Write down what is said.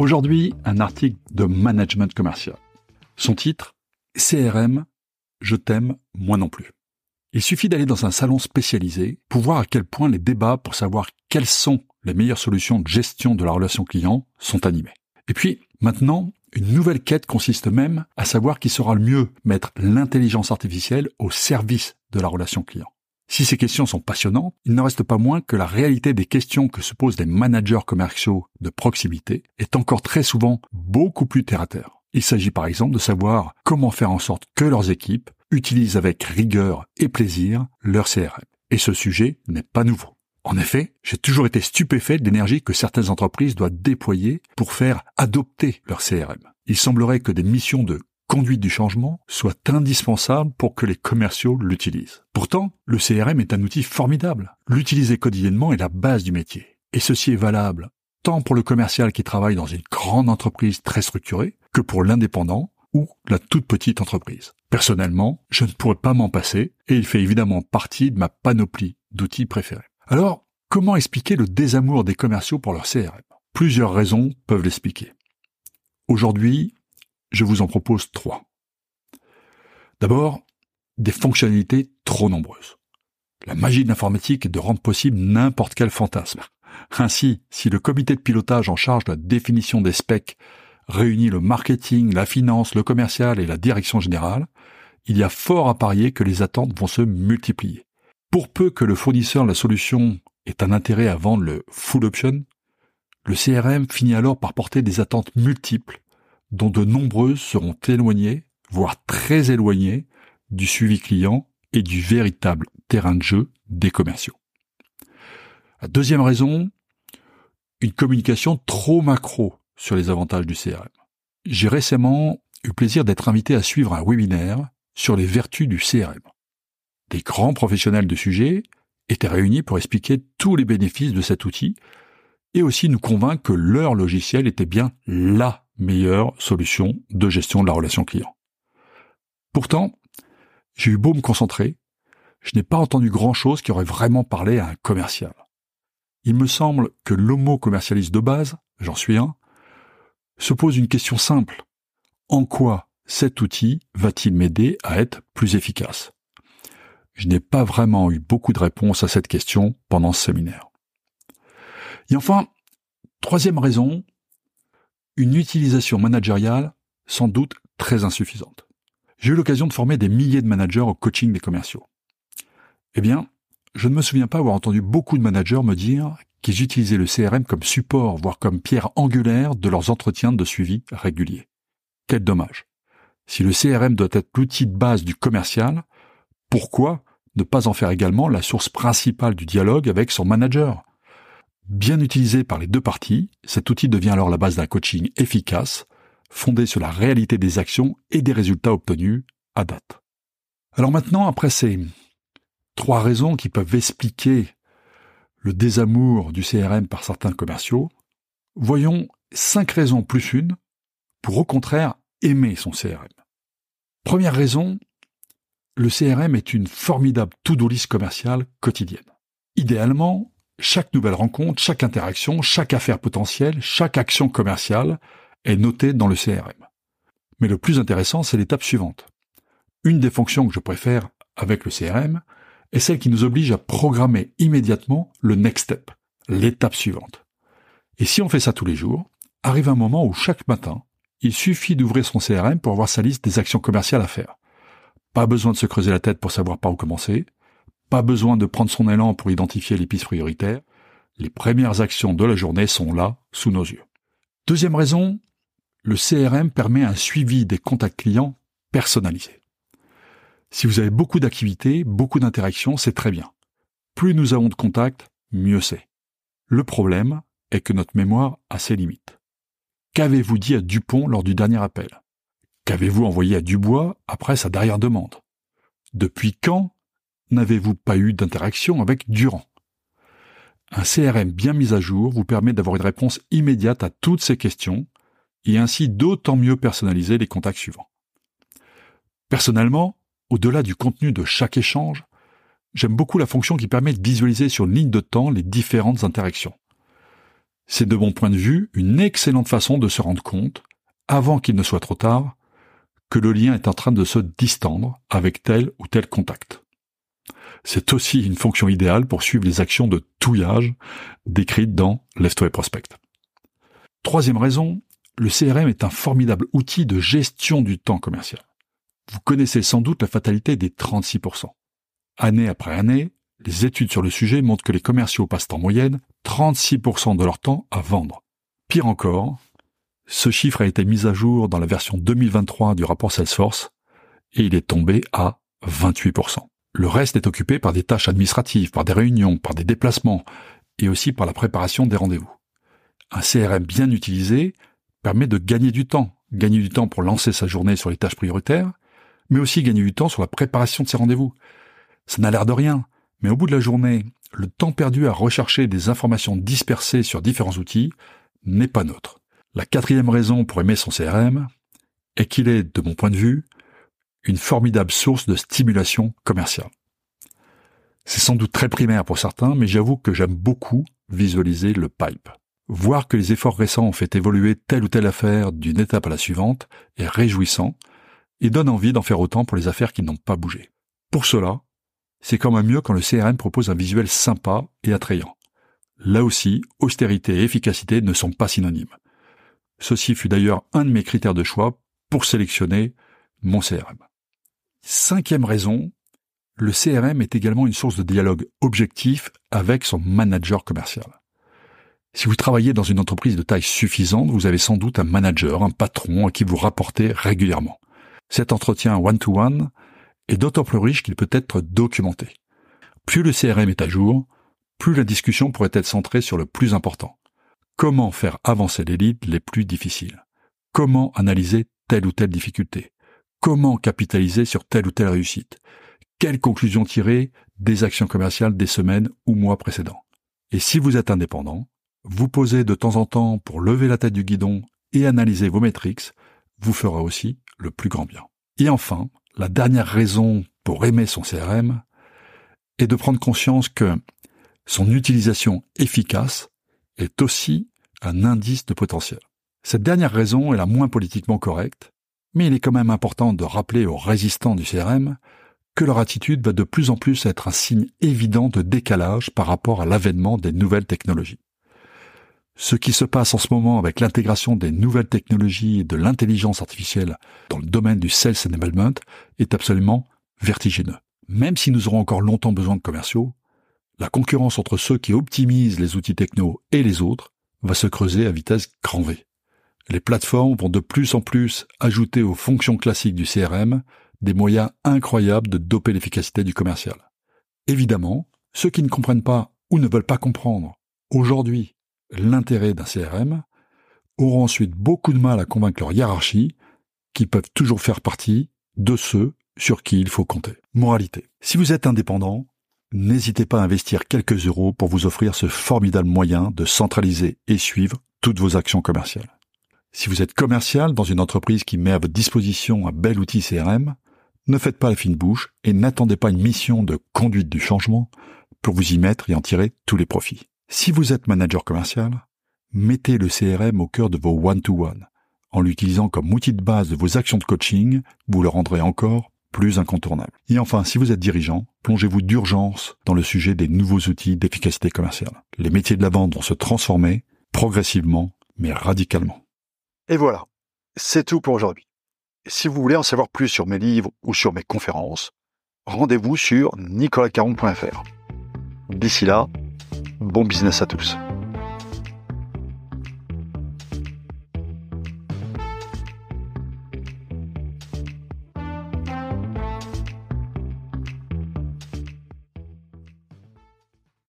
Aujourd'hui, un article de management commercial. Son titre CRM, je t'aime, moi non plus. Il suffit d'aller dans un salon spécialisé pour voir à quel point les débats pour savoir quelles sont les meilleures solutions de gestion de la relation client sont animés. Et puis, maintenant, une nouvelle quête consiste même à savoir qui sera le mieux mettre l'intelligence artificielle au service de la relation client. Si ces questions sont passionnantes, il ne reste pas moins que la réalité des questions que se posent les managers commerciaux de proximité est encore très souvent beaucoup plus terre à terre. Il s'agit par exemple de savoir comment faire en sorte que leurs équipes utilisent avec rigueur et plaisir leur CRM. Et ce sujet n'est pas nouveau. En effet, j'ai toujours été stupéfait de l'énergie que certaines entreprises doivent déployer pour faire adopter leur CRM. Il semblerait que des missions de conduite du changement soient indispensables pour que les commerciaux l'utilisent. Pourtant, le CRM est un outil formidable. L'utiliser quotidiennement est la base du métier. Et ceci est valable tant pour le commercial qui travaille dans une grande entreprise très structurée que pour l'indépendant ou la toute petite entreprise. Personnellement, je ne pourrais pas m'en passer et il fait évidemment partie de ma panoplie d'outils préférés. Alors, comment expliquer le désamour des commerciaux pour leur CRM Plusieurs raisons peuvent l'expliquer. Aujourd'hui, je vous en propose trois. D'abord, des fonctionnalités trop nombreuses. La magie de l'informatique est de rendre possible n'importe quel fantasme. Ainsi, si le comité de pilotage en charge de la définition des specs réunit le marketing, la finance, le commercial et la direction générale, il y a fort à parier que les attentes vont se multiplier. Pour peu que le fournisseur de la solution ait un intérêt à vendre le full option, le CRM finit alors par porter des attentes multiples dont de nombreuses seront éloignées, voire très éloignées, du suivi client et du véritable terrain de jeu des commerciaux. Deuxième raison, une communication trop macro sur les avantages du CRM. J'ai récemment eu plaisir d'être invité à suivre un webinaire sur les vertus du CRM. Des grands professionnels de sujet étaient réunis pour expliquer tous les bénéfices de cet outil et aussi nous convaincre que leur logiciel était bien LA meilleure solution de gestion de la relation client. Pourtant, j'ai eu beau me concentrer, je n'ai pas entendu grand-chose qui aurait vraiment parlé à un commercial. Il me semble que l'homo commercialiste de base, j'en suis un, se pose une question simple. En quoi cet outil va-t-il m'aider à être plus efficace? Je n'ai pas vraiment eu beaucoup de réponses à cette question pendant ce séminaire. Et enfin, troisième raison, une utilisation managériale sans doute très insuffisante. J'ai eu l'occasion de former des milliers de managers au coaching des commerciaux. Eh bien, je ne me souviens pas avoir entendu beaucoup de managers me dire qu'ils utilisaient le CRM comme support, voire comme pierre angulaire de leurs entretiens de suivi réguliers. Quel dommage. Si le CRM doit être l'outil de base du commercial, pourquoi ne pas en faire également la source principale du dialogue avec son manager? Bien utilisé par les deux parties, cet outil devient alors la base d'un coaching efficace, fondé sur la réalité des actions et des résultats obtenus à date. Alors maintenant, après ces trois raisons qui peuvent expliquer le désamour du CRM par certains commerciaux, voyons cinq raisons plus une pour au contraire aimer son CRM. Première raison, le CRM est une formidable to-do list commerciale quotidienne. Idéalement, chaque nouvelle rencontre, chaque interaction, chaque affaire potentielle, chaque action commerciale est notée dans le CRM. Mais le plus intéressant, c'est l'étape suivante. Une des fonctions que je préfère avec le CRM, est celle qui nous oblige à programmer immédiatement le next step, l'étape suivante. Et si on fait ça tous les jours, arrive un moment où chaque matin, il suffit d'ouvrir son CRM pour avoir sa liste des actions commerciales à faire. Pas besoin de se creuser la tête pour savoir par où commencer, pas besoin de prendre son élan pour identifier les pistes prioritaires, les premières actions de la journée sont là, sous nos yeux. Deuxième raison, le CRM permet un suivi des contacts clients personnalisés. Si vous avez beaucoup d'activités, beaucoup d'interactions, c'est très bien. Plus nous avons de contacts, mieux c'est. Le problème est que notre mémoire a ses limites. Qu'avez-vous dit à Dupont lors du dernier appel? Qu'avez-vous envoyé à Dubois après sa dernière demande? Depuis quand n'avez-vous pas eu d'interaction avec Durand? Un CRM bien mis à jour vous permet d'avoir une réponse immédiate à toutes ces questions et ainsi d'autant mieux personnaliser les contacts suivants. Personnellement, au-delà du contenu de chaque échange, j'aime beaucoup la fonction qui permet de visualiser sur une ligne de temps les différentes interactions. C'est de mon point de vue une excellente façon de se rendre compte, avant qu'il ne soit trop tard, que le lien est en train de se distendre avec tel ou tel contact. C'est aussi une fonction idéale pour suivre les actions de touillage décrites dans Left Way Prospect. Troisième raison, le CRM est un formidable outil de gestion du temps commercial. Vous connaissez sans doute la fatalité des 36%. Année après année, les études sur le sujet montrent que les commerciaux passent en moyenne 36% de leur temps à vendre. Pire encore, ce chiffre a été mis à jour dans la version 2023 du rapport Salesforce et il est tombé à 28%. Le reste est occupé par des tâches administratives, par des réunions, par des déplacements et aussi par la préparation des rendez-vous. Un CRM bien utilisé permet de gagner du temps, gagner du temps pour lancer sa journée sur les tâches prioritaires, mais aussi gagner du temps sur la préparation de ses rendez-vous. Ça n'a l'air de rien, mais au bout de la journée, le temps perdu à rechercher des informations dispersées sur différents outils n'est pas neutre. La quatrième raison pour aimer son CRM est qu'il est, de mon point de vue, une formidable source de stimulation commerciale. C'est sans doute très primaire pour certains, mais j'avoue que j'aime beaucoup visualiser le pipe. Voir que les efforts récents ont fait évoluer telle ou telle affaire d'une étape à la suivante est réjouissant et donne envie d'en faire autant pour les affaires qui n'ont pas bougé. Pour cela, c'est quand même mieux quand le CRM propose un visuel sympa et attrayant. Là aussi, austérité et efficacité ne sont pas synonymes. Ceci fut d'ailleurs un de mes critères de choix pour sélectionner mon CRM. Cinquième raison, le CRM est également une source de dialogue objectif avec son manager commercial. Si vous travaillez dans une entreprise de taille suffisante, vous avez sans doute un manager, un patron à qui vous rapportez régulièrement. Cet entretien one-to-one est d'autant plus riche qu'il peut être documenté. Plus le CRM est à jour, plus la discussion pourrait être centrée sur le plus important. Comment faire avancer les leads les plus difficiles? Comment analyser telle ou telle difficulté? Comment capitaliser sur telle ou telle réussite Quelles conclusions tirer des actions commerciales des semaines ou mois précédents Et si vous êtes indépendant, vous posez de temps en temps pour lever la tête du guidon et analyser vos métriques vous fera aussi le plus grand bien. Et enfin, la dernière raison pour aimer son CRM est de prendre conscience que son utilisation efficace est aussi un indice de potentiel. Cette dernière raison est la moins politiquement correcte, mais il est quand même important de rappeler aux résistants du CRM que leur attitude va de plus en plus être un signe évident de décalage par rapport à l'avènement des nouvelles technologies. Ce qui se passe en ce moment avec l'intégration des nouvelles technologies et de l'intelligence artificielle dans le domaine du sales enablement est absolument vertigineux. Même si nous aurons encore longtemps besoin de commerciaux, la concurrence entre ceux qui optimisent les outils techno et les autres va se creuser à vitesse grand V. Les plateformes vont de plus en plus ajouter aux fonctions classiques du CRM des moyens incroyables de doper l'efficacité du commercial. Évidemment, ceux qui ne comprennent pas ou ne veulent pas comprendre aujourd'hui l'intérêt d'un CRM, auront ensuite beaucoup de mal à convaincre leur hiérarchie, qui peuvent toujours faire partie de ceux sur qui il faut compter. Moralité. Si vous êtes indépendant, n'hésitez pas à investir quelques euros pour vous offrir ce formidable moyen de centraliser et suivre toutes vos actions commerciales. Si vous êtes commercial dans une entreprise qui met à votre disposition un bel outil CRM, ne faites pas la fine bouche et n'attendez pas une mission de conduite du changement pour vous y mettre et en tirer tous les profits. Si vous êtes manager commercial, mettez le CRM au cœur de vos one-to-one. En l'utilisant comme outil de base de vos actions de coaching, vous le rendrez encore plus incontournable. Et enfin, si vous êtes dirigeant, plongez-vous d'urgence dans le sujet des nouveaux outils d'efficacité commerciale. Les métiers de la vente vont se transformer progressivement, mais radicalement. Et voilà, c'est tout pour aujourd'hui. Si vous voulez en savoir plus sur mes livres ou sur mes conférences, rendez-vous sur nicolascaron.fr. D'ici là, Bon business à tous.